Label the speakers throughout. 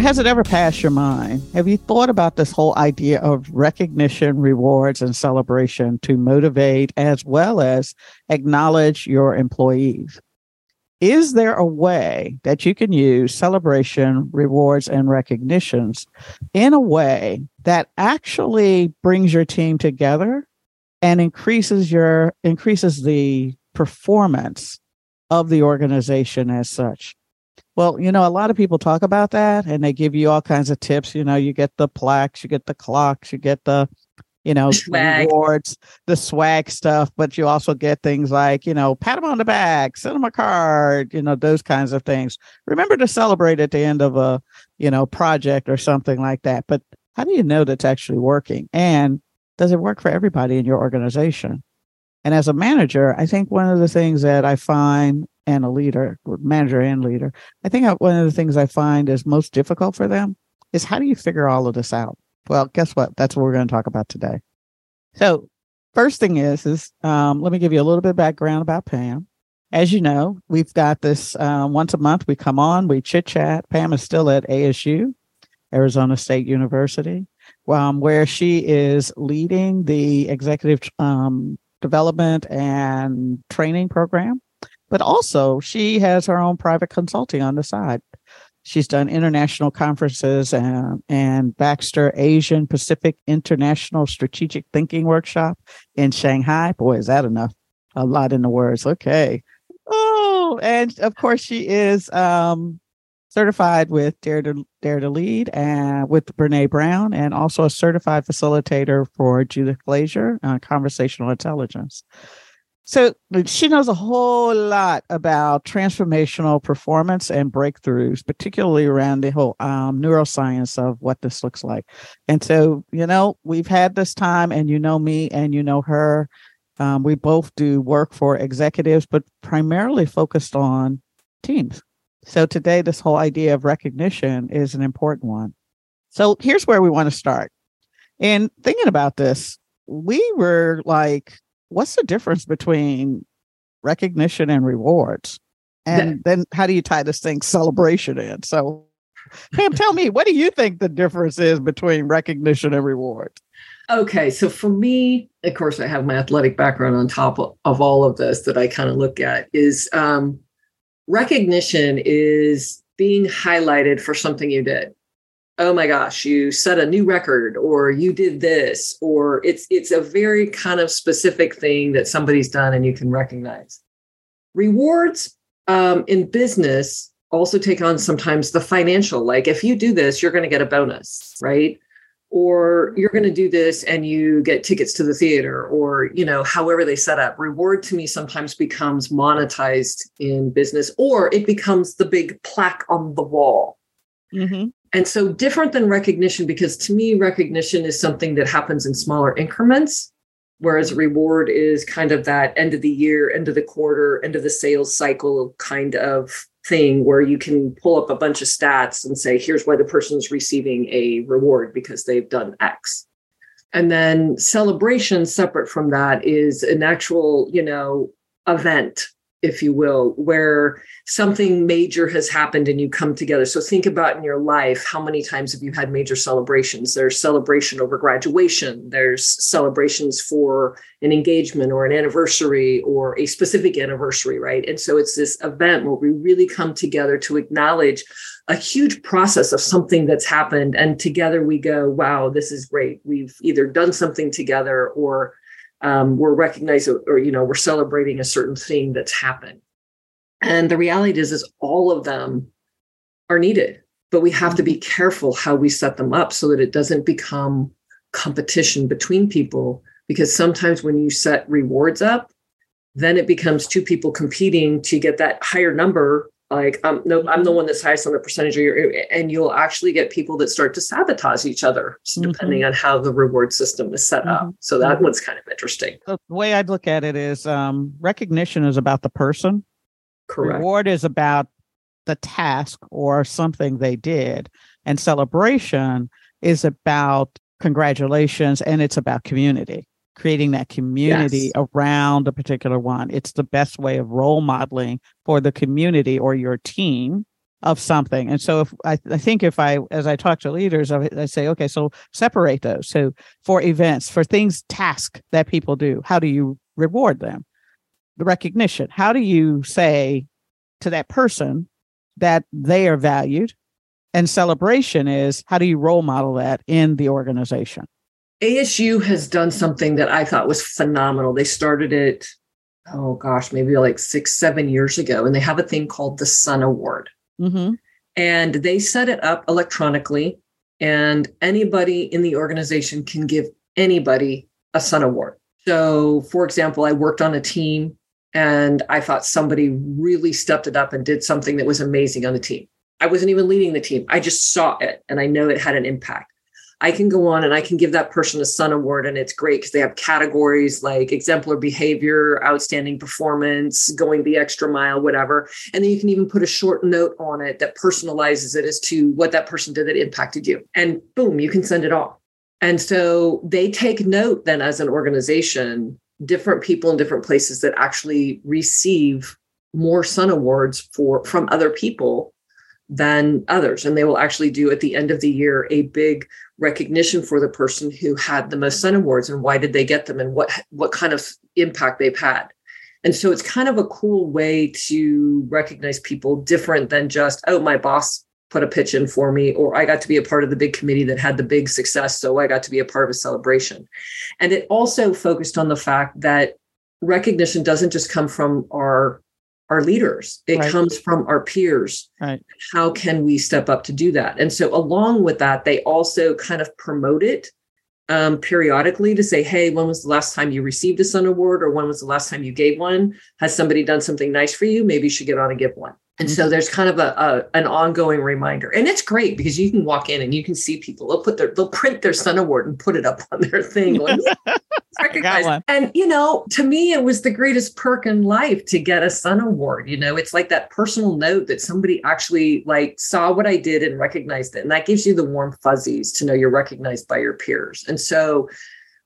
Speaker 1: Has it ever passed your mind? Have you thought about this whole idea of recognition, rewards, and celebration to motivate as well as acknowledge your employees? Is there a way that you can use celebration, rewards, and recognitions in a way that actually brings your team together and increases your increases the performance of the organization as such? Well, you know, a lot of people talk about that and they give you all kinds of tips. You know, you get the plaques, you get the clocks, you get the, you know,
Speaker 2: Swag.
Speaker 1: rewards, the swag stuff, but you also get things like, you know, pat them on the back, send them a card, you know, those kinds of things. Remember to celebrate at the end of a, you know, project or something like that. But how do you know that's actually working? And does it work for everybody in your organization? And as a manager, I think one of the things that I find and a leader, manager and leader, I think one of the things I find is most difficult for them is how do you figure all of this out? Well, guess what? That's what we're going to talk about today. So, first thing is, is um, let me give you a little bit of background about Pam. As you know, we've got this uh, once a month. We come on, we chit chat. Pam is still at ASU, Arizona State University, um, where she is leading the executive um, development and training program but also she has her own private consulting on the side. She's done international conferences and, and Baxter Asian Pacific International Strategic Thinking Workshop in Shanghai. Boy, is that enough? A lot in the words. Okay. Oh, and of course she is um, certified with Dare to Dare to Lead and with Brene Brown, and also a certified facilitator for Judith Glaser on conversational intelligence. So she knows a whole lot about transformational performance and breakthroughs, particularly around the whole um, neuroscience of what this looks like. And so, you know, we've had this time, and you know me and you know her. Um, we both do work for executives, but primarily focused on teams. So today, this whole idea of recognition is an important one. So here's where we want to start. In thinking about this, we were like what's the difference between recognition and rewards? And then how do you tie this thing celebration in? So, Pam, tell me, what do you think the difference is between recognition and reward?
Speaker 2: Okay, so for me, of course, I have my athletic background on top of all of this that I kind of look at is um, recognition is being highlighted for something you did oh my gosh you set a new record or you did this or it's it's a very kind of specific thing that somebody's done and you can recognize. Rewards um, in business also take on sometimes the financial like if you do this you're going to get a bonus right? Or you're going to do this and you get tickets to the theater or you know however they set up. Reward to me sometimes becomes monetized in business or it becomes the big plaque on the wall. Mm-hmm. And so different than recognition, because to me, recognition is something that happens in smaller increments, whereas reward is kind of that end of the year, end of the quarter, end of the sales cycle kind of thing where you can pull up a bunch of stats and say, here's why the person's receiving a reward because they've done X. And then celebration separate from that is an actual, you know, event if you will, where something major has happened and you come together. So think about in your life how many times have you had major celebrations? There's celebration over graduation, there's celebrations for an engagement or an anniversary or a specific anniversary, right? And so it's this event where we really come together to acknowledge a huge process of something that's happened. And together we go, wow, this is great. We've either done something together or um, we're recognizing or you know we're celebrating a certain thing that's happened. And the reality is is all of them are needed but we have to be careful how we set them up so that it doesn't become competition between people because sometimes when you set rewards up then it becomes two people competing to get that higher number like um, no i'm the mm-hmm. one that's highest on the percentage of your and you'll actually get people that start to sabotage each other mm-hmm. depending on how the reward system is set mm-hmm. up so that mm-hmm. one's kind of interesting
Speaker 1: the way i'd look at it is um, recognition is about the person
Speaker 2: correct
Speaker 1: reward is about the task or something they did and celebration is about congratulations and it's about community creating that community yes. around a particular one. It's the best way of role modeling for the community or your team of something. And so if I, I think if I, as I talk to leaders, I, I say, okay, so separate those. So for events, for things, tasks that people do, how do you reward them? The recognition. How do you say to that person that they are valued? And celebration is how do you role model that in the organization?
Speaker 2: ASU has done something that I thought was phenomenal. They started it, oh gosh, maybe like six, seven years ago, and they have a thing called the Sun Award. Mm-hmm. And they set it up electronically, and anybody in the organization can give anybody a Sun Award. So, for example, I worked on a team and I thought somebody really stepped it up and did something that was amazing on the team. I wasn't even leading the team, I just saw it and I know it had an impact. I can go on and I can give that person a Sun Award, and it's great because they have categories like exemplar behavior, outstanding performance, going the extra mile, whatever. And then you can even put a short note on it that personalizes it as to what that person did that impacted you. And boom, you can send it off. And so they take note then as an organization, different people in different places that actually receive more Sun Awards for from other people than others. And they will actually do at the end of the year a big recognition for the person who had the most Sun Awards and why did they get them and what what kind of impact they've had. And so it's kind of a cool way to recognize people different than just, oh, my boss put a pitch in for me, or I got to be a part of the big committee that had the big success. So I got to be a part of a celebration. And it also focused on the fact that recognition doesn't just come from our our leaders. It right. comes from our peers.
Speaker 1: Right.
Speaker 2: How can we step up to do that? And so along with that they also kind of promote it um, periodically to say hey when was the last time you received a sun award or when was the last time you gave one? Has somebody done something nice for you? Maybe you should get on and give one and mm-hmm. so there's kind of a, a, an ongoing reminder, and it's great because you can walk in and you can see people. They'll put their they'll print their Sun Award and put it up on their thing. and you know, to me, it was the greatest perk in life to get a Sun Award. You know, it's like that personal note that somebody actually like saw what I did and recognized it, and that gives you the warm fuzzies to know you're recognized by your peers. And so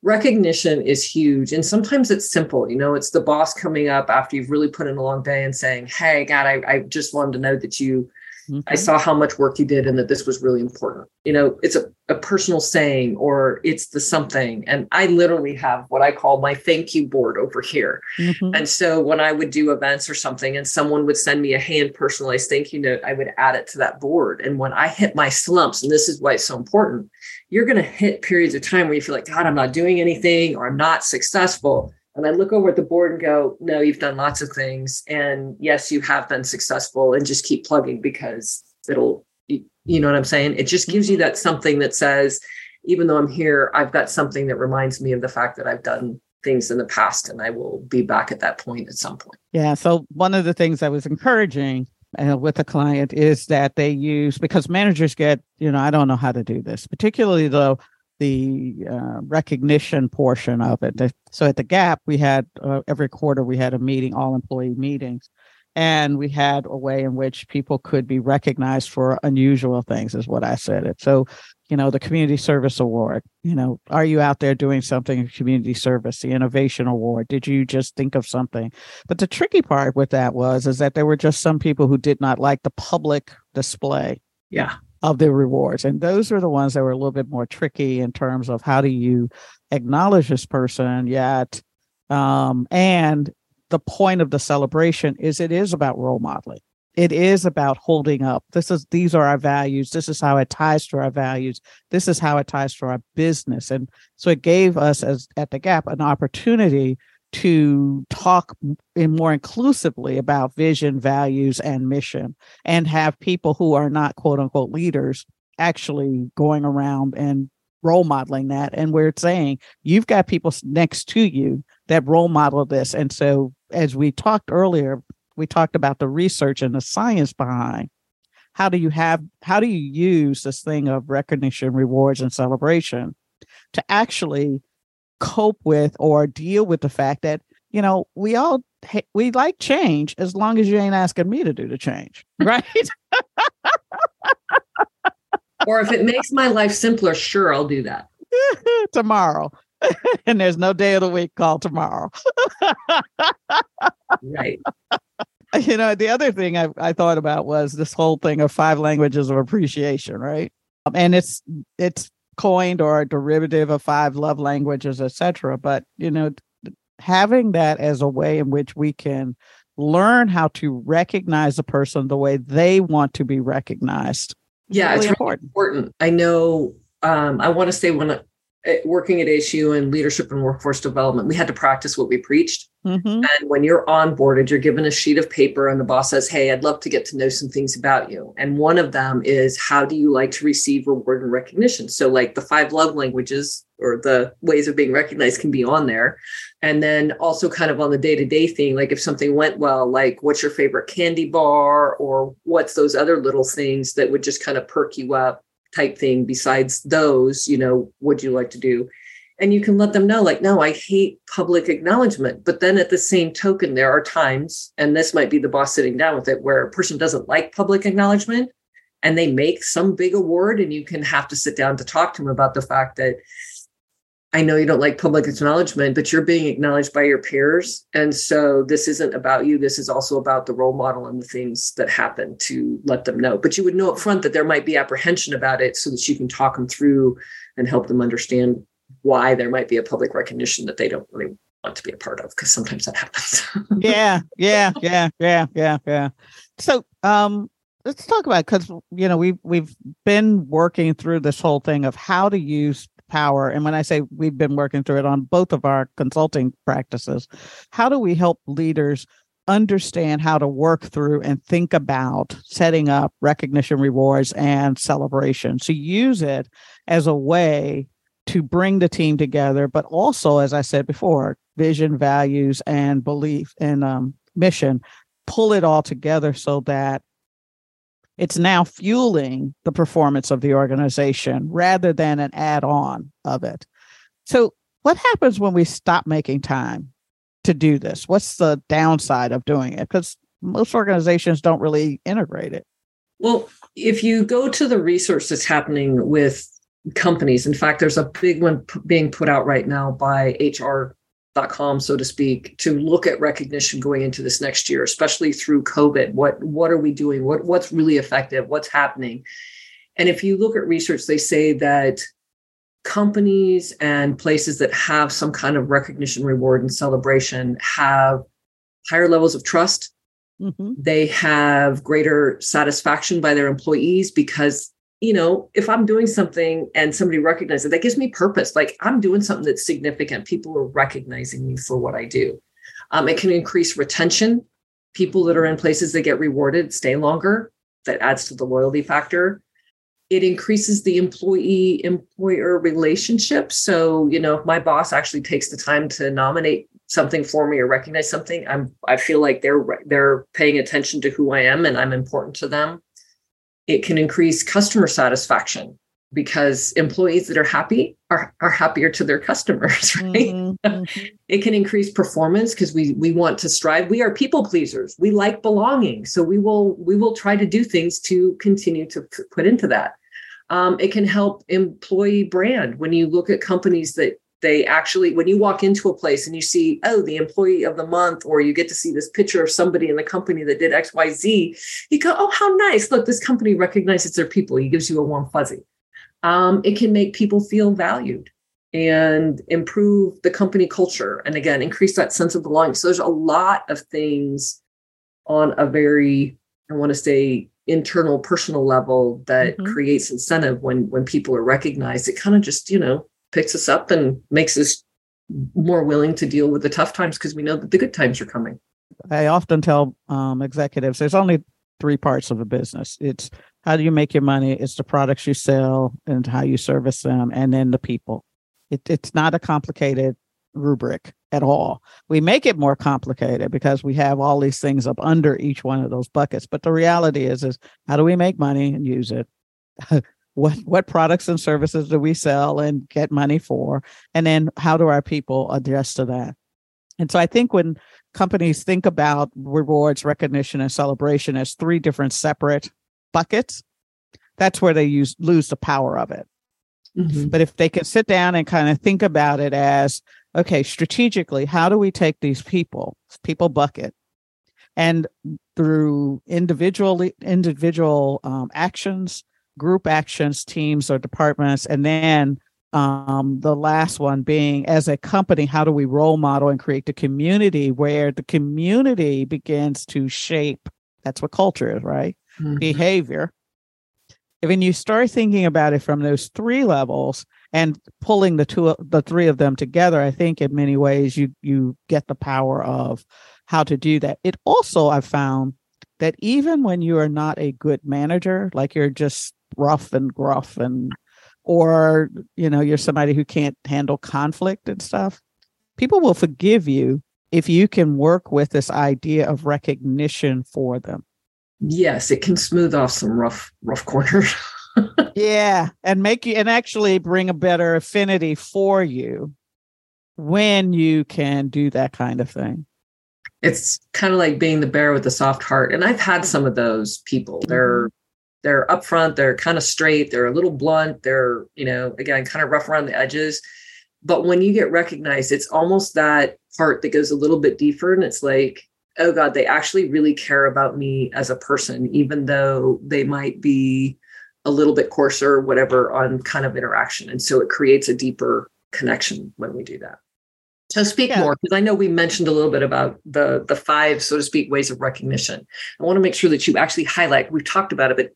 Speaker 2: recognition is huge and sometimes it's simple you know it's the boss coming up after you've really put in a long day and saying hey god i, I just wanted to know that you mm-hmm. i saw how much work you did and that this was really important you know it's a, a personal saying or it's the something and i literally have what i call my thank you board over here mm-hmm. and so when i would do events or something and someone would send me a hand personalized thank you note i would add it to that board and when i hit my slumps and this is why it's so important you're going to hit periods of time where you feel like, God, I'm not doing anything or I'm not successful. And I look over at the board and go, no, you've done lots of things. And yes, you have been successful and just keep plugging because it'll, you know what I'm saying? It just gives you mm-hmm. that something that says, even though I'm here, I've got something that reminds me of the fact that I've done things in the past and I will be back at that point at some point.
Speaker 1: Yeah. So one of the things I was encouraging uh, with a client is that they use because managers get you know i don't know how to do this particularly though the uh, recognition portion of it. So at the gap we had uh, every quarter we had a meeting all employee meetings. And we had a way in which people could be recognized for unusual things is what i said it. So you know the community service award you know are you out there doing something in community service the innovation award? Did you just think of something? But the tricky part with that was is that there were just some people who did not like the public display.
Speaker 2: Yeah
Speaker 1: of the rewards. And those are the ones that were a little bit more tricky in terms of how do you acknowledge this person yet um, and the point of the celebration is it is about role modeling. It is about holding up. This is these are our values. This is how it ties to our values. This is how it ties to our business. And so it gave us as at the gap an opportunity to talk in more inclusively about vision values and mission and have people who are not quote unquote leaders actually going around and role modeling that. And we're saying you've got people next to you that role model this. And so as we talked earlier we talked about the research and the science behind how do you have how do you use this thing of recognition rewards and celebration to actually cope with or deal with the fact that you know we all we like change as long as you ain't asking me to do the change right?
Speaker 2: Or if it makes my life simpler sure i'll do that.
Speaker 1: Tomorrow. And there's no day of the week called tomorrow.
Speaker 2: Right.
Speaker 1: You know the other thing I, I thought about was this whole thing of five languages of appreciation right? And it's it's coined or a derivative of five love languages etc but you know having that as a way in which we can learn how to recognize a person the way they want to be recognized
Speaker 2: yeah really it's important. Important i know um, i want to say when working at ASU and leadership and workforce development, we had to practice what we preached. Mm-hmm. And when you're onboarded, you're given a sheet of paper, and the boss says, Hey, I'd love to get to know some things about you. And one of them is, How do you like to receive reward and recognition? So, like the five love languages or the ways of being recognized can be on there. And then also, kind of on the day to day thing, like if something went well, like what's your favorite candy bar, or what's those other little things that would just kind of perk you up type thing besides those you know would you like to do? And you can let them know like no i hate public acknowledgement. But then at the same token there are times and this might be the boss sitting down with it where a person doesn't like public acknowledgement and they make some big award and you can have to sit down to talk to them about the fact that I know you don't like public acknowledgement, but you're being acknowledged by your peers. And so this isn't about you. This is also about the role model and the things that happen to let them know. But you would know up front that there might be apprehension about it so that you can talk them through and help them understand why there might be a public recognition that they don't really want to be a part of because sometimes that happens.
Speaker 1: yeah, yeah, yeah, yeah, yeah, yeah. So um let's talk about because you know we've we've been working through this whole thing of how to use power. And when i say we've been working through it on both of our consulting practices how do we help leaders understand how to work through and think about setting up recognition rewards and celebration to use it as a way to bring the team together but also as i said before vision values and belief and um, mission. Pull it all together so that it's now fueling the performance of the organization rather than an add on of it. So, what happens when we stop making time to do this? What's the downside of doing it? Because most organizations don't really integrate it.
Speaker 2: Well, if you go to the research that's happening with companies, in fact, there's a big one p- being put out right now by HR com so to speak to look at recognition going into this next year especially through covid. What what are we doing? What what's really effective? What's happening? And if you look at research they say that companies and places that have some kind of recognition reward and celebration have higher levels of trust. Mm-hmm. they have greater satisfaction by their employees because you know, if I'm doing something and somebody recognizes it, that gives me purpose. Like I'm doing something that's significant. People are recognizing me for what I do. Um, it can increase retention. People that are in places that get rewarded stay longer. That adds to the loyalty factor. It increases the employee employer relationship. So, you know, if my boss actually takes the time to nominate something for me or recognize something, I'm I feel like they're they're paying attention to who I am and I'm important to them it can increase customer satisfaction. because employees that are happy are, are happier to their customers right mm-hmm. mm-hmm. it can increase performance because we we want to strive we are people pleasers we like belonging so we will we will try to do things to continue to put into that um, it can help employee brand when you look at companies that they actually when you walk into a place and you see oh the employee of the month or you get to see this picture of somebody in the company that did xyz you go oh how nice. Look this company recognizes their people. He gives you a warm fuzzy. Um, it can make people feel valued and improve the company culture and again increase that sense of belonging. So there's a lot of things on a very i want to say internal personal level that mm-hmm. creates incentive when when people are recognized. It kind of just you know picks us up and makes us more willing to deal with the tough times because we know that the good times are coming.
Speaker 1: I often tell um, executives there's only three parts of a business. It's how do you make your money? It's the products you sell and how you service them and then the people. It, it's not a complicated rubric at all. We make it more complicated because we have all these things up under each one of those buckets but the reality is is how do we make money and use it what what products and services do we sell and get money for? And then how do our people adjust to that? And so i think when companies think about rewards recognition and celebration as three different separate buckets that's where they use lose the power of it. Mm-hmm. but if they can sit down and kind of think about it as okay strategically how do we take these people people bucket? And through individual individual um, actions group actions, teams, or departments. And then um, the last one being as a company, how do we role model and create the community where the community begins to shape? That's what culture is, right? Mm-hmm. Behavior. When you start thinking about it from those three levels and pulling the two, the three of them together, I think in many ways you you get the power of how to do that. It also I've found that even when you are not a good manager, like you're just rough and gruff and or you know you're somebody who can't handle conflict and stuff people will forgive you if you can work with this idea of recognition for them.
Speaker 2: Yes it can smooth off some rough rough corners.
Speaker 1: Yeah and make you and actually bring a better affinity for you when you can do that kind of thing.
Speaker 2: It's kind of like being the bear with the soft heart and i've had some of those people. They're mm-hmm. They're upfront, they're kind of straight, they're a little blunt, they're, you know, again, kind of rough around the edges. But when you get recognized, it's almost that part that goes a little bit deeper. And it's like, oh God, they actually really care about me as a person, even though they might be a little bit coarser, whatever, on kind of interaction. And so it creates a deeper connection when we do that. So speak yeah. more because I know we mentioned a little bit about the the five, so to speak, ways of recognition. I want to make sure that you actually highlight. We've talked about it, but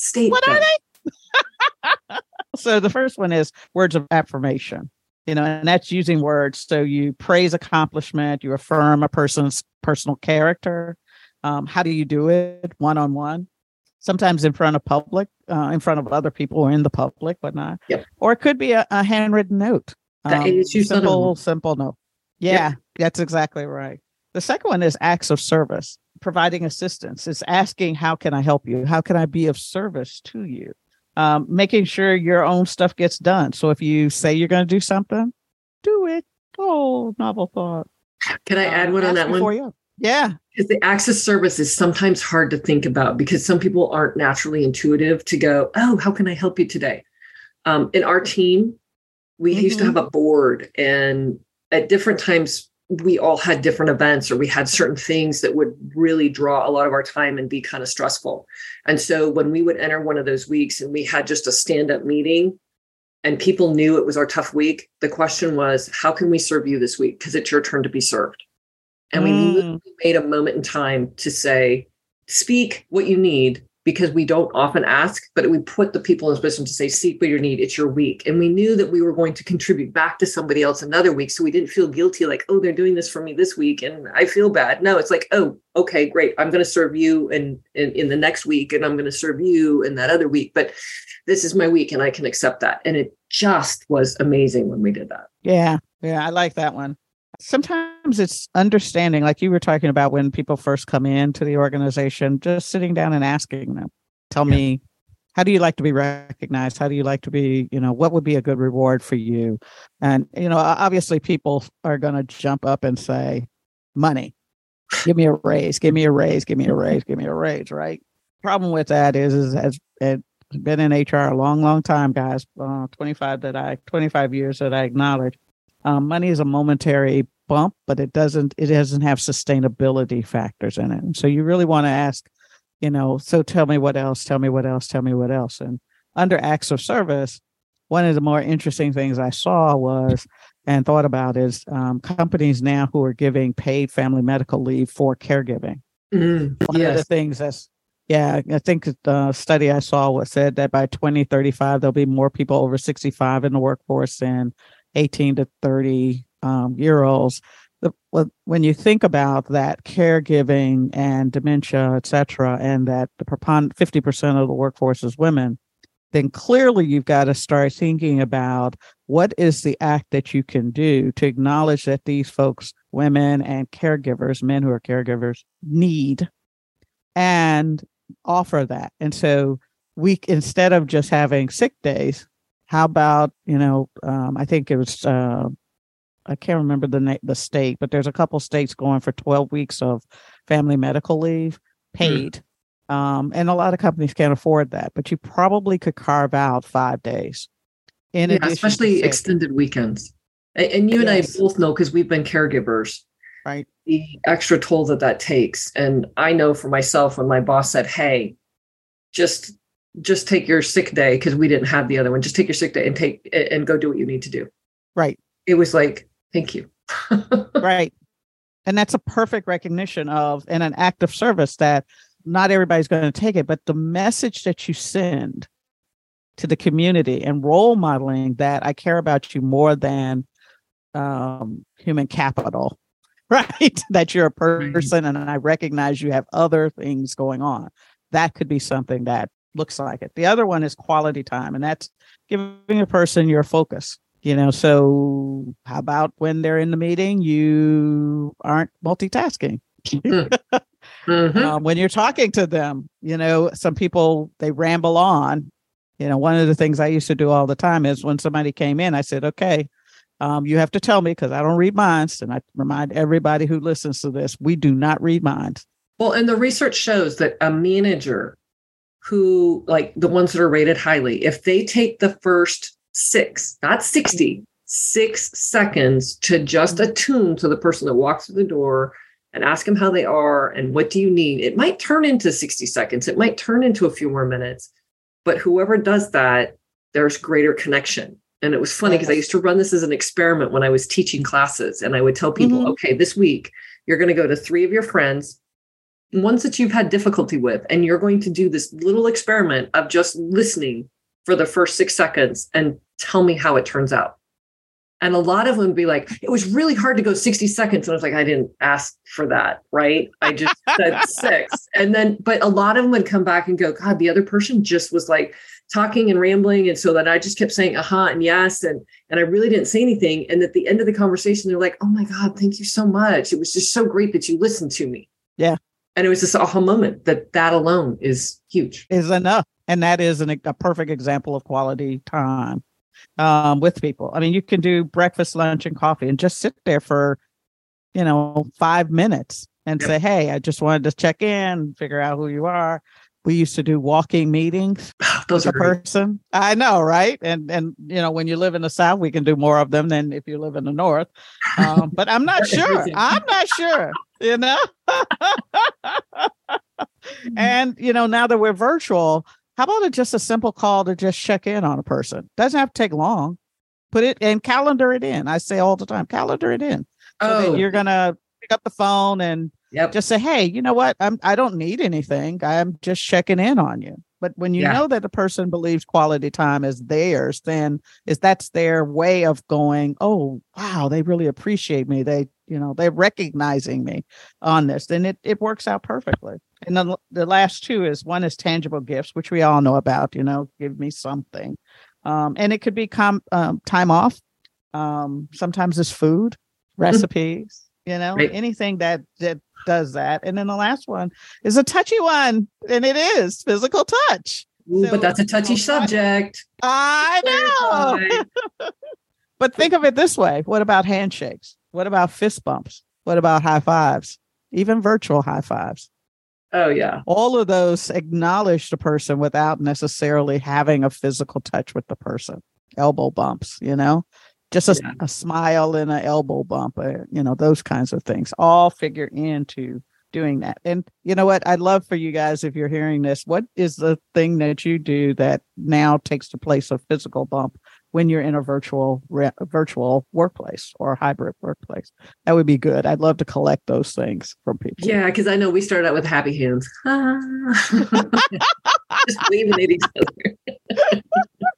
Speaker 2: state.
Speaker 1: What are they? so the first one is words of affirmation. You know, and that's using words. So you praise accomplishment, you affirm a person's personal character. Um, how do you do it one on one? Sometimes in front of public, uh, in front of other people or in the public, whatnot. Yep. Or it could be a, a handwritten note. Um, simple, simple note. Yeah, yep. that's exactly right. The second one is acts of service providing assistance. It's asking, how can I help you? How can I be of service to you? Um, making sure your own stuff gets done. So if you say you're going to do something, do it. Oh, novel thought.
Speaker 2: Can I add one on that one? You.
Speaker 1: Yeah.
Speaker 2: Because the access service is sometimes hard to think about because some people aren't naturally intuitive to go, oh, how can I help you today? Um, in our team, we mm-hmm. used to mm-hmm. have a board, and at different times, we all had different events or we had certain things that would really draw a lot of our time and be kind of stressful. And so when we would enter one of those weeks and we had just a stand up meeting and people knew it was our tough week, the question was, how can we serve you this week? Because it's your turn to be served. And mm. we made a moment in time to say, speak what you need because we don't often ask, but we put the people in this position to say, seek what you need. It's your week. And we knew that we were going to contribute back to somebody else another week. So we didn't feel guilty, like, oh, they're doing this for me this week. And I feel bad. No, it's like, oh, okay, great. I'm going to serve you in, in, in the next week and I'm going to serve you in that other week. But this is my week and I can accept that. And it just was amazing when we did that.
Speaker 1: Yeah. Yeah. I like that one sometimes it's understanding like you were talking about when people first come into the organization just sitting down and asking them tell yeah. me how do you like to be recognized? How do you like to be you know what would be a good reward for you? And you know obviously people are going to jump up and say money. Give me a raise give me a raise give me a raise give me a raise right? Problem with that is is has it been in hr a long long time guys uh, 25 that i 25 years that i acknowledge um, money is a momentary bump but it doesn't it doesn't have sustainability factors in it and so you really want to ask you know, so tell me what else, tell me what else, tell me what else. And under acts of service, one of the more interesting things I saw was and thought about is um, companies now who are giving paid family medical leave for caregiving. Mm, one yes. of the things that's yeah, I think the study I saw was said that by 2035 there'll be more people over 65 in the workforce than 18 to 30 um, year olds the, when you think about that caregiving and dementia, et cetera, and that the prepon- 50% of the workforce is women, then clearly you've got to start thinking about what is the act that you can do to acknowledge that these folks, women and caregivers, men who are caregivers, need and offer that. And so we, instead of just having sick days, how about, you know, um, I think it was uh, I can't remember the na- the state, but there's a couple states going for 12 weeks of family medical leave paid. Mm. Um, and a lot of companies can't afford that, but you probably could carve out five days.
Speaker 2: In yeah, especially extended weekends. And, and you yes. and I both know because we've been caregivers,
Speaker 1: right?
Speaker 2: The extra toll that that takes. And I know for myself when my boss said, "Hey, just just take your sick day because we didn't have the other one. Just take your sick day and take and go do what you need to do."
Speaker 1: Right.
Speaker 2: It was like Thank you.
Speaker 1: right. And that's a perfect recognition of and an act of service that not everybody's going to take it, but the message that you send to the community and role modeling that I care about you more than um, human capital, right? that you're a person and I recognize you have other things going on. That could be something that looks like it. The other one is quality time, and that's giving a person your focus you know so how about when they're in the meeting you aren't multitasking mm-hmm. um, when you're talking to them you know some people they ramble on you know one of the things i used to do all the time is when somebody came in i said okay um, you have to tell me because i don't read minds and i remind everybody who listens to this we do not read minds
Speaker 2: well and the research shows that a manager who like the ones that are rated highly if they take the first six, not 60, six seconds to just mm-hmm. attune to the person that walks through the door and ask them how they are and what do you need. It might turn into 60 seconds, it might turn into a few more minutes, but whoever does that, there's greater connection. And it was funny because. I used to run this as an experiment when I was teaching classes. And I would tell people, mm-hmm. okay, this week you're going to go to three of your friends, ones that you've had difficulty with, and you're going to do this little experiment of just listening for the first six seconds and tell me how it turns out. And a lot of them would be like, it was really hard to go 60 seconds. And I was like, I didn't ask for that. Right. I just said six. And then, but a lot of them would come back and go, God, the other person just was like talking and rambling. And so that I just kept saying, uh huh, and yes. And, and I really didn't say anything. And at the end of the conversation, they're like, oh my God, thank you so much. It was just so great that you listened to me.
Speaker 1: Yeah.
Speaker 2: And it was this aha moment that that alone is huge.
Speaker 1: Is enough and that is an, a perfect example of quality time um, with people. I mean, you can do breakfast, lunch, and coffee, and just sit there for, you know, five minutes and yep. say, "Hey, I just wanted to check in, figure out who you are." We used to do walking meetings.
Speaker 2: Those
Speaker 1: are a person. I know, right? And and you know, when you live in the South, we can do more of them than if you live in the North. Um, but I'm not sure. I'm not sure. You know. and you know, now that we're virtual, how about a, just a simple call to just check in on a person? Doesn't have to take long. Put it and calendar it in. I say all the time, calendar it in. So oh. you're gonna pick up the phone and yep. just say, "Hey, you know what? I'm I don't need anything. I'm just checking in on you." But when you yeah. know that a person believes quality time is theirs, then is that's their way of going, "Oh, wow, they really appreciate me. They, you know, they're recognizing me on this." Then it it works out perfectly. And the, the last two is one is tangible gifts, which we all know about, you know, give me something. Um, and it could be com- um, time off. Um, sometimes it's food, mm-hmm. recipes, you know, right. anything that, that does that. And then the last one is a touchy one, and it is physical touch.
Speaker 2: Ooh, so, but that's a touchy subject.
Speaker 1: I know. but think of it this way what about handshakes? What about fist bumps? What about high fives? Even virtual high fives.
Speaker 2: Oh, yeah.
Speaker 1: All of those acknowledge the person without necessarily having a physical touch with the person. Elbow bumps, you know, just a, yeah. a smile and an elbow bump, uh, you know, those kinds of things all figure into doing that. And you know what? I'd love for you guys, if you're hearing this, what is the thing that you do that now takes the place of physical bump when you're in a virtual re- virtual workplace or hybrid workplace? That would be good. I'd love to collect those things from people.
Speaker 2: Yeah, because I know we started out with happy hands, just waving at each other.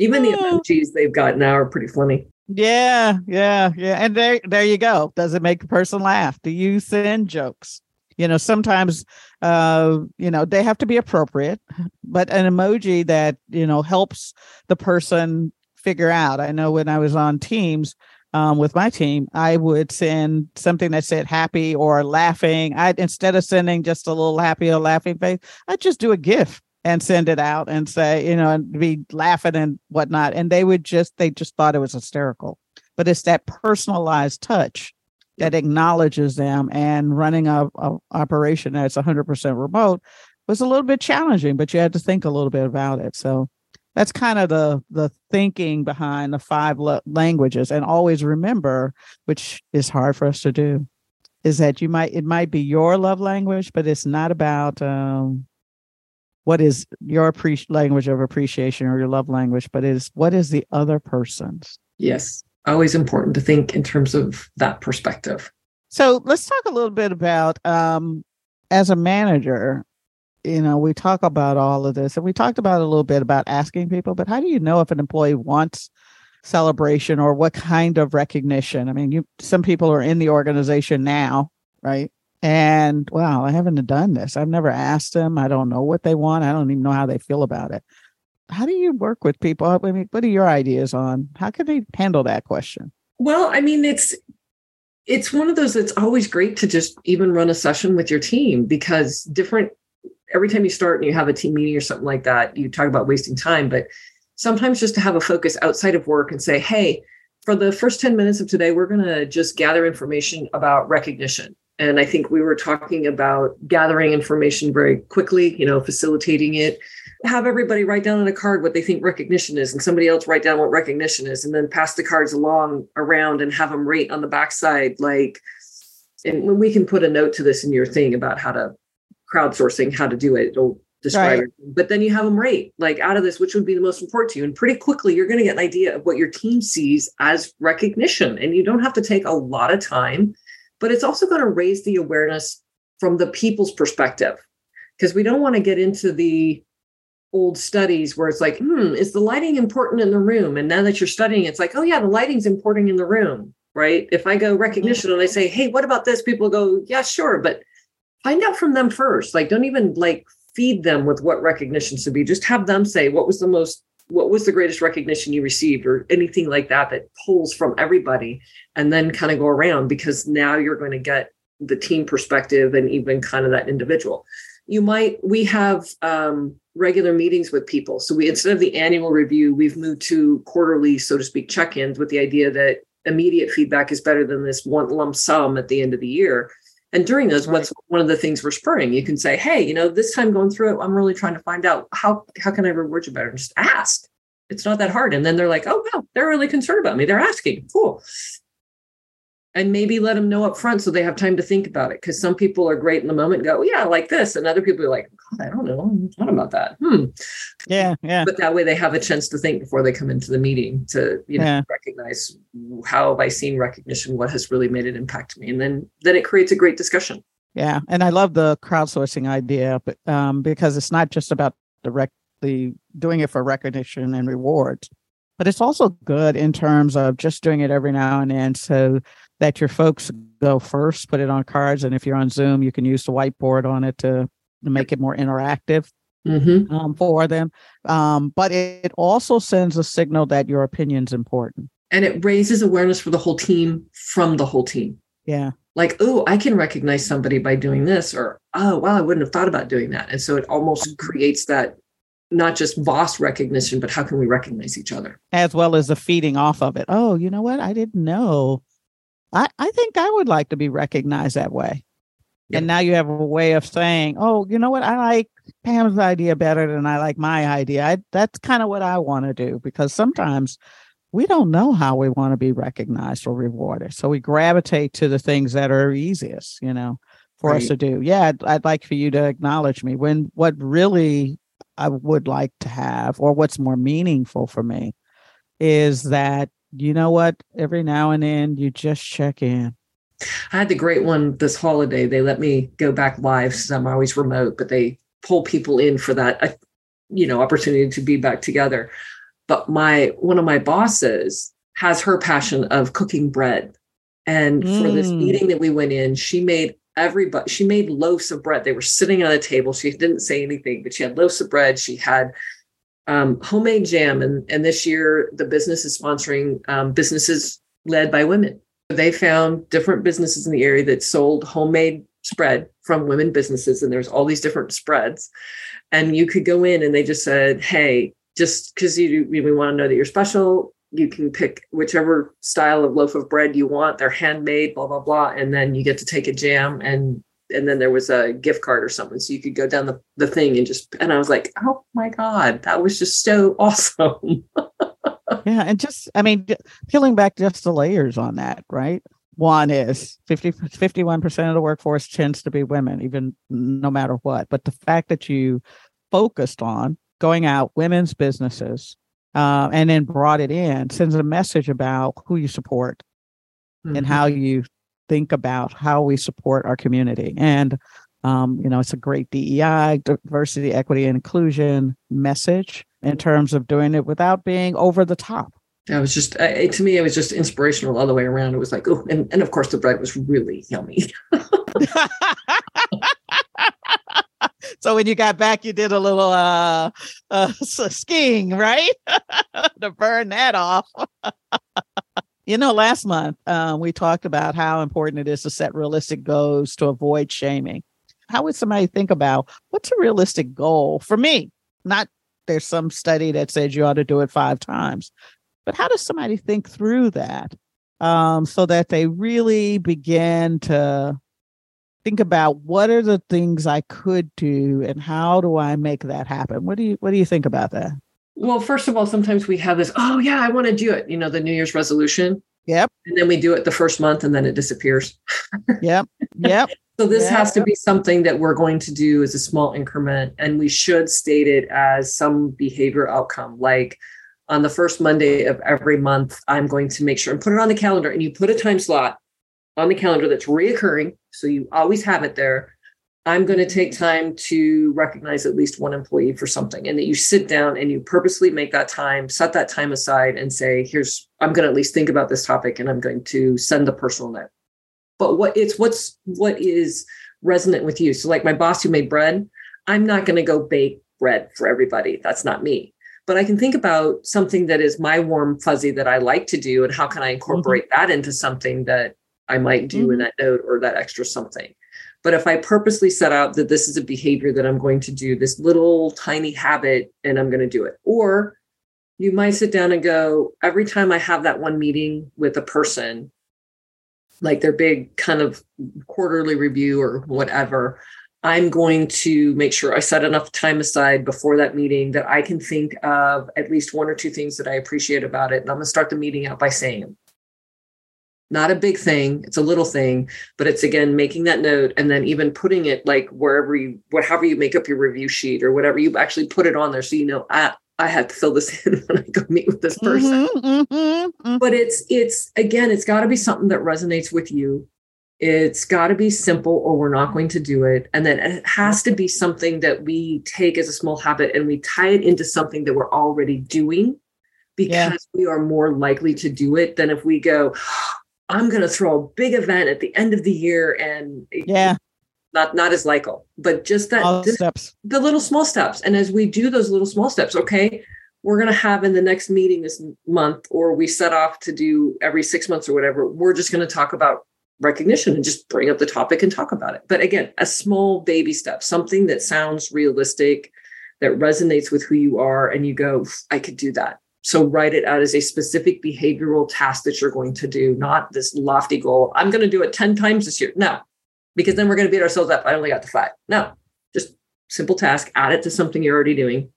Speaker 2: Even the oh. emojis they've got now are pretty funny.
Speaker 1: Yeah, yeah, yeah. And there there you go. Does it make a person laugh? Do you send jokes? You know, sometimes uh, you know, they have to be appropriate, but an emoji that, you know, helps the person figure out. I know when I was on teams, um, with my team, I would send something that said happy or laughing. I instead of sending just a little happy or laughing face, I'd just do a GIF and send it out and say, you know, and be laughing and whatnot. And they would just, they just thought it was hysterical. But it's that personalized touch that acknowledges them and running a, a operation that's 100% remote was a little bit challenging, but you had to think a little bit about it. So that's kind of the the thinking behind the five lo- languages and always remember which is hard for us to do is that you might it might be your love language but it's not about um, what is your pre- language of appreciation or your love language, but it is what is the other person's.
Speaker 2: Yes, always important to think in terms of that perspective.
Speaker 1: So let's talk a little bit about um, as a manager. You know, we talk about all of this, and we talked about a little bit about asking people. But how do you know if an employee wants celebration or what kind of recognition? I mean, you some people are in the organization now, right? And wow, I haven't done this. I've never asked them. I don't know what they want. I don't even know how they feel about it. How do you work with people? I mean, what are your ideas on how can they handle that question?
Speaker 2: Well, I mean, it's it's one of those that's always great to just even run a session with your team because different every time you start and you have a team meeting or something like that, you talk about wasting time, but sometimes just to have a focus outside of work and say, hey, for the first 10 minutes of today, we're going to just gather information about recognition and I think we were talking about gathering information very quickly, you know, facilitating it. Have everybody write down on a card what they think recognition is, and somebody else write down what recognition is, and then pass the cards along around and have them rate on the backside. Like, and when we can put a note to this in your thing about how to crowdsourcing, how to do it, it'll describe right. it. But then you have them rate, like out of this, which would be the most important to you. And pretty quickly, you're going to get an idea of what your team sees as recognition. And you don't have to take a lot of time but it's also going to raise the awareness from the people's perspective because we don't want to get into the old studies where it's like, hmm, is the lighting important in the room? And now that you're studying, it's like, oh yeah, the lighting's important in the room, right? If I go recognition and I say, hey, what about this? People go, yeah, sure, but find out from them first. Like, don't even like feed them with what recognition should be. Just have them say, what was the most what was the greatest recognition you received or anything like that that pulls from everybody and then kind of go around because now you're going to get the team perspective and even kind of that individual. You might we have um, regular meetings with people. So we instead of the annual review we've moved to quarterly so to speak check-ins with the idea that immediate feedback is better than this one lump sum at the end of the year and during those, what's one of the things we're spurring? You can say, "Hey, you know, this time going through it, I'm really trying to find out how how can I reward you better." And just ask. It's not that hard. And then they're like, "Oh, wow, they're really concerned about me. They're asking. Cool." And maybe let them know up front so they have time to think about it. Because some people are great in the moment, go, yeah, like this, and other people are like, I don't know, what about that. Hmm.
Speaker 1: Yeah, yeah.
Speaker 2: But that way they have a chance to think before they come into the meeting to you know yeah. recognize how have I seen recognition, what has really made an impact to me, and then then it creates a great discussion.
Speaker 1: Yeah, and I love the crowdsourcing idea, but um, because it's not just about directly doing it for recognition and rewards but it's also good in terms of just doing it every now and then so that your folks go first, put it on cards. And if you're on Zoom, you can use the whiteboard on it to, to make it more interactive mm-hmm. um, for them. Um, but it, it also sends a signal that your opinion's important.
Speaker 2: And it raises awareness for the whole team from the whole team.
Speaker 1: Yeah.
Speaker 2: Like, oh, I can recognize somebody by doing this, or oh, wow, I wouldn't have thought about doing that. And so it almost creates that not just boss recognition, but how can we recognize each other?
Speaker 1: As well as the feeding off of it. Oh, you know what? I didn't know. I, I think I would like to be recognized that way. Yep. And now you have a way of saying, oh, you know what? I like Pam's idea better than I like my idea. I, that's kind of what I want to do because sometimes we don't know how we want to be recognized or rewarded. So we gravitate to the things that are easiest, you know, for right. us to do. Yeah, I'd, I'd, like for you to acknowledge me when what really I would like to have, or what's more meaningful for me, is that, you know what, every now and then you just check in.
Speaker 2: I had the great one this holiday. They let me go back live since I'm always remote, but they pull people in for that, uh, you know, opportunity to be back together but my one of my bosses has her passion of cooking bread and mm. for this mm. meeting that we went in she made everybody she made loaves of bread they were sitting on a table she didn't say anything but she had loaves of bread she had um, homemade jam. And, and this year the business is sponsoring um, businesses led by women. They found different businesses in the area that sold homemade spread from women businesses. And there's all these different spreads. And you could go in and they just said hey just because you we want to know that you're special you can pick whichever style of loaf of bread you want. They're handmade blah blah blah. And then you get to take a jam and and then there was a gift card or something so you could go down the, the thing and just and i was like oh my god that was just so awesome
Speaker 1: yeah and just i mean peeling back just the layers on that right one is 50 51% of the workforce tends to be women even no matter what but the fact that you focused on going out women's businesses uh, and then brought it in sends a message about who you support mm-hmm. and how you think about how we support our community and um, you know it's a great dei diversity equity and inclusion message in terms of doing it without being over the top
Speaker 2: I was just, uh, to me, it was just inspirational all the way around. It was like, oh, and, and of course, the bread was really yummy.
Speaker 1: so when you got back, you did a little uh, uh skiing, right? to burn that off. you know, last month um, we talked about how important it is to set realistic goals to avoid shaming. How would somebody think about what's a realistic goal for me? Not there's some study that says you ought to do it five times, but how does somebody think through that um, so that they really begin to think about what are the things I could do and how do I make that happen? What do you what do you think about that?
Speaker 2: Well, first of all, sometimes we have this, oh yeah, I want to do it, you know, the New Year's resolution.
Speaker 1: Yep.
Speaker 2: And then we do it the first month and then it disappears.
Speaker 1: yep. Yep.
Speaker 2: so this
Speaker 1: yep.
Speaker 2: has to be something that we're going to do as a small increment and we should state it as some behavior outcome like on the first Monday of every month, I'm going to make sure and put it on the calendar and you put a time slot on the calendar that's reoccurring. So you always have it there. I'm going to take time to recognize at least one employee for something, and that you sit down and you purposely make that time, set that time aside, and say, "Here's I'm going to at least think about this topic, and I'm going to send the personal note." But what it's what's what is resonant with you. So, like my boss who made bread, I'm not going to go bake bread for everybody. That's not me. But I can think about something that is my warm fuzzy that I like to do, and how can I incorporate mm-hmm. that into something that I might do mm-hmm. in that note or that extra something. But if I purposely set out that this is a behavior that I'm going to do, this little tiny habit, and I'm going to do it. Or you might sit down and go, every time I have that one meeting with a person, like their big kind of quarterly review or whatever, I'm going to make sure I set enough time aside before that meeting that I can think of at least one or two things that I appreciate about it. And I'm going to start the meeting out by saying them not a big thing it's a little thing but it's again making that note and then even putting it like wherever you whatever you make up your review sheet or whatever you actually put it on there so you know i i had to fill this in when i go meet with this person mm-hmm, mm-hmm, mm-hmm. but it's it's again it's got to be something that resonates with you it's got to be simple or we're not going to do it and then it has to be something that we take as a small habit and we tie it into something that we're already doing because yeah. we are more likely to do it than if we go I'm going to throw a big event at the end of the year and
Speaker 1: yeah.
Speaker 2: not not as likely but just that steps. the little small steps. And as we do those little small steps okay we're going to have in the next meeting this month or we set off to do every 6 months or whatever we're just going to talk about recognition and just bring up the topic and talk about it. But again a small baby step something that sounds realistic that resonates with who you are and you go, I could do that. So write it out as a specific behavioral task that you're going to do, not this lofty goal. I'm going to do it 10 times this year. No, because then we're going to beat ourselves up. I only got to five. No, just simple task, add it to something you're already doing,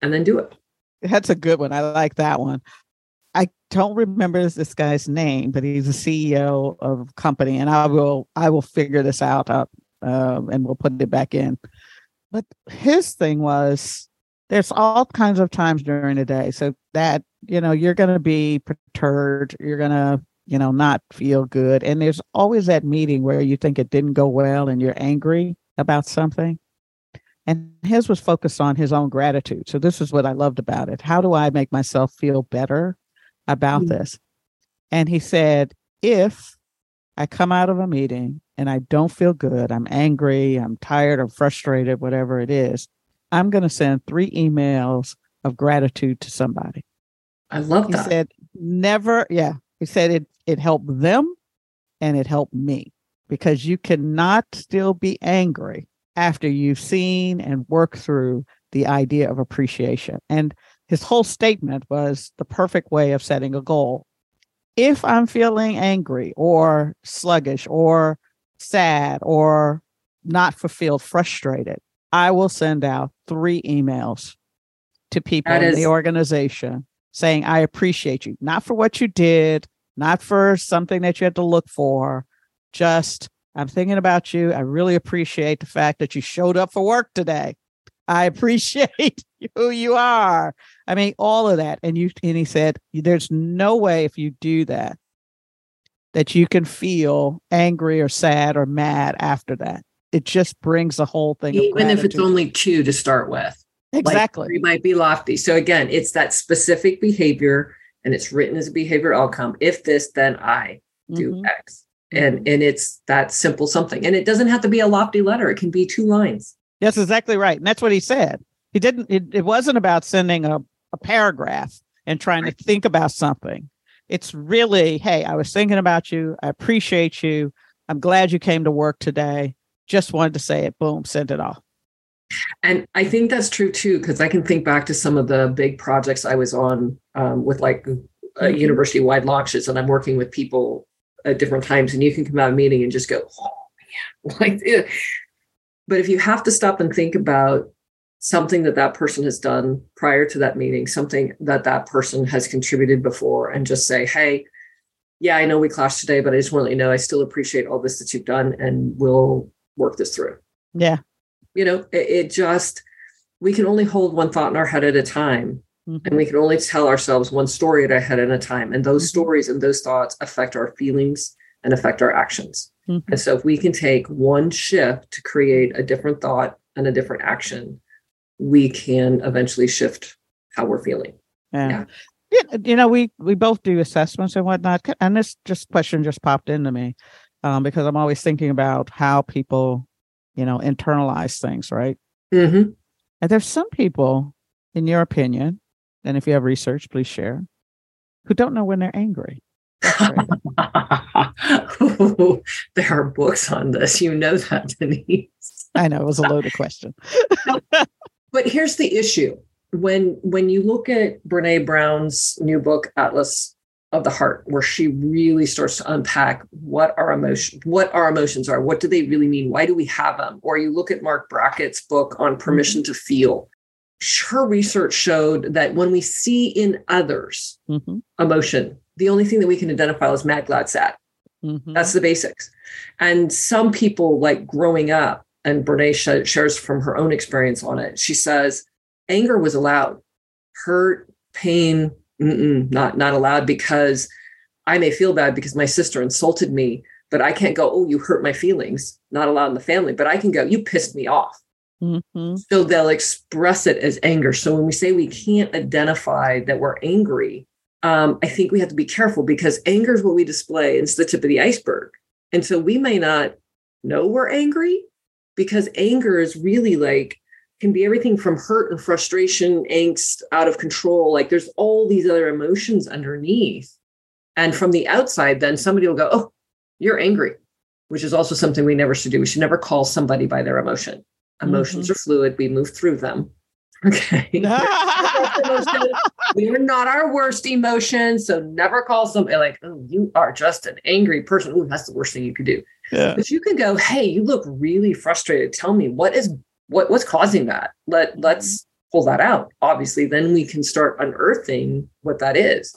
Speaker 2: and then do it.
Speaker 1: That's a good one. I like that one. I don't remember this guy's name, but he's a CEO of a company, and I will I will figure this out, uh, and we'll put it back in. But his thing was there's all kinds of times during the day, so that you know you're going to be perturbed, you're going to you know not feel good, and there's always that meeting where you think it didn't go well and you're angry about something. And his was focused on his own gratitude. So this is what I loved about it. How do I make myself feel better about mm-hmm. this? And he said, if I come out of a meeting and I don't feel good, I'm angry, I'm tired, I'm frustrated, whatever it is, I'm going to send three emails of gratitude to somebody.
Speaker 2: I love
Speaker 1: that. He said, never, yeah. He said it it helped them and it helped me because you cannot still be angry after you've seen and worked through the idea of appreciation. And his whole statement was the perfect way of setting a goal. If I'm feeling angry or sluggish or sad or not fulfilled, frustrated, I will send out three emails to people in the organization saying, I appreciate you, not for what you did, not for something that you had to look for, just I'm thinking about you. I really appreciate the fact that you showed up for work today. I appreciate who you are. I mean, all of that. And you and he said, there's no way if you do that that you can feel angry or sad or mad after that. It just brings the whole thing.
Speaker 2: Even if it's only two to start with.
Speaker 1: Exactly.
Speaker 2: Like might be lofty. So again, it's that specific behavior and it's written as a behavior outcome. If this, then I do mm-hmm. X and mm-hmm. and it's that simple something and it doesn't have to be a lofty letter it can be two lines
Speaker 1: that's exactly right and that's what he said he didn't it, it wasn't about sending a, a paragraph and trying right. to think about something it's really hey i was thinking about you i appreciate you i'm glad you came to work today just wanted to say it. Boom. Send it off.
Speaker 2: And i think that's true too because i can think back to some of the big projects i was on um, with like uh, mm-hmm. university wide launches and i'm working with people at different times and you can come out of a meeting and just go oh man. Like but if you have to stop and think about something that that person has done prior to that meeting something that that person has contributed before and just say hey yeah i know we clashed today but i just want to let you know i still appreciate all this that you've done and we'll work this through
Speaker 1: yeah
Speaker 2: you know it, it just we can only hold one thought in our head at a time Mm-hmm. And we can only tell ourselves one story at a head at a time. And those mm-hmm. stories and those thoughts affect our feelings and affect our actions. Mm-hmm. And so if we can take one shift to create a different thought and a different action, we can eventually shift how we're feeling.
Speaker 1: Yeah. yeah. yeah you know, we we both do assessments and whatnot. And this just question just popped into me um, because I'm always thinking about how people, you know, internalize things, right?
Speaker 2: Mm-hmm.
Speaker 1: And there's some people, in your opinion, and if you have research, please share, who don't know when they're angry.
Speaker 2: Ooh, there are books on this. You know that, Denise.
Speaker 1: I know it was a loaded question.
Speaker 2: but here's the issue. When when you look at Brene Brown's new book, Atlas of the Heart, where she really starts to unpack what our emotion, what our emotions are, what do they really mean? Why do we have them? Or you look at Marc Brackett's book on permission mm-hmm. to feel, her research showed that when we see in others mm-hmm. emotion, the only thing that we can identify is mad, glad, sad. Mm-hmm. That's the basics. And some people, like growing up, and Brene shares from her own experience on it. She says anger was allowed, hurt, pain, not not allowed because I may feel bad because my sister insulted me, but I can't go, oh, you hurt my feelings. Not allowed in the family, but I can go, you pissed me off. Mm-hmm. So they'll express it as anger. So when we say we can't identify that we're angry, um, I think we have to be careful because anger is what we display. It's the tip of the iceberg. And so we may not know we're angry because anger is really like, can be everything from hurt and frustration, angst, out of control. Like there's all these other emotions underneath. And from the outside, then somebody will go, Oh, you're angry, which is also something we never should do. We should never call somebody by their emotion. Emotions mm-hmm. are fluid, we move through them. Okay. we are not our worst emotion. So never call somebody like, oh, you are just an angry person. Oh, that's the worst thing you could do. Yeah. But you can go, hey, you look really frustrated. Tell me what is what what's causing that? Let mm-hmm. let's pull that out. Obviously, then we can start unearthing what that is.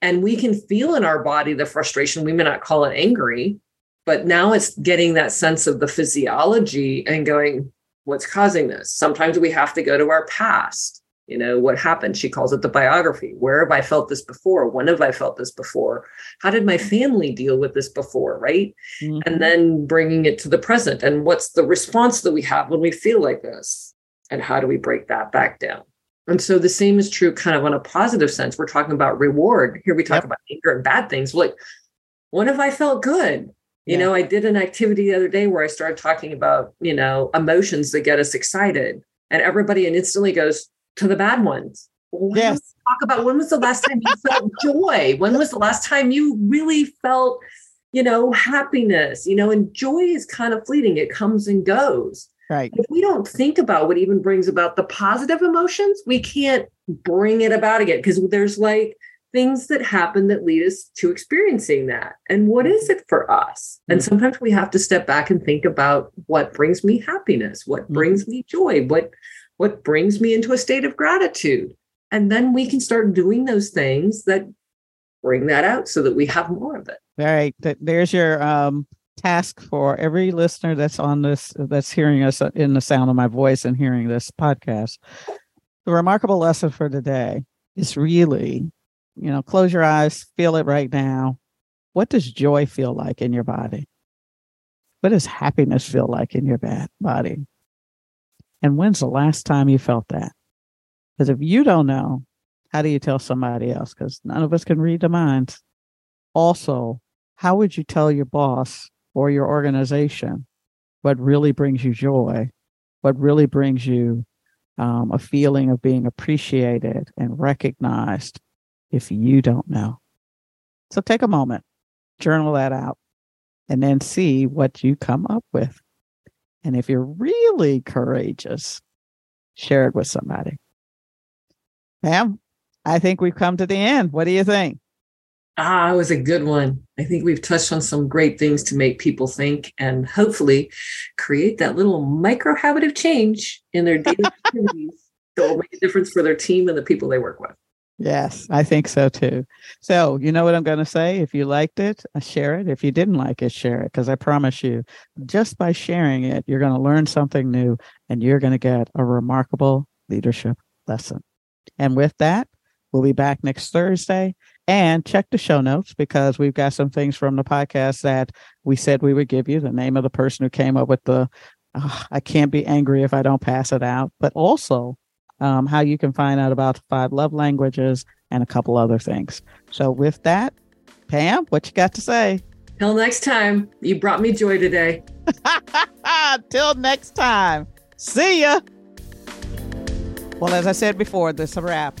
Speaker 2: And we can feel in our body the frustration. We may not call it angry, but now it's getting that sense of the physiology and going, what's causing this? Sometimes we have to go to our past. You know, what happened? She calls it the biography. Where have I felt this before? When have I felt this before? How did my family deal with this before? Right. Mm-hmm. And then bringing it to the present. And what's the response that we have when we feel like this? And how do we break that back down? And so the same is true kind of on a positive sense. We're talking about reward. Here we talk yep. about anger and bad things. Like, when have I felt good? You yeah. know, I did an activity the other day where I started talking about, you know, emotions that get us excited. And everybody instantly goes to the bad ones. Well, yes. Talk about when was the last time you felt joy? When was the last time you really felt, you know, happiness? You know, and joy is kind of fleeting, it comes and goes.
Speaker 1: Right.
Speaker 2: If we don't think about what even brings about the positive emotions, we can't bring it about again because there's like things that happen that lead us to experiencing that. And what is it for us? And mm-hmm. sometimes we have to step back and think about what brings me happiness, what mm-hmm. brings me joy, what what brings me into a state of gratitude. And then we can start doing those things that bring that out so that we have more of it.
Speaker 1: All right. There's your um task for every listener that's on this that's hearing us in the sound of my voice and hearing this podcast. The remarkable lesson for today is really you know, close your eyes, feel it right now. What does joy feel like in your body? What does happiness feel like in your body? And when's the last time you felt that? Because if you don't know, how do you tell somebody else? Because none of us can read the minds. Also, how would you tell your boss or your organization what really brings you joy? What really brings you um, a feeling of being appreciated and recognized if you don't know. So take a moment, journal that out, and then see what you come up with. And if you're really courageous, share it with somebody. Pam, I think we've come to the end. What do you think?
Speaker 2: Ah, it was a good one. I think we've touched on some great things to make people think and hopefully create that little micro habit of change in their daily activities that will make a difference for their team and the people they work with.
Speaker 1: Yes, I think so too. So, you know what I'm going to say? If you liked it, uh, share it. If you didn't like it, share it. Because I promise you, just by sharing it, you're going to learn something new and you're going to get a remarkable leadership lesson. And with that, we'll be back next Thursday. And check the show notes because we've got some things from the podcast that we said we would give you the name of the person who came up with the oh, I can't be angry if I don't pass it out, but also um, how you can find out about the five love languages and a couple other things. So, with that, Pam, what you got to say?
Speaker 2: Till next time. You brought me joy today.
Speaker 1: Till next time. See ya. Well, as I said before, this is a wrap.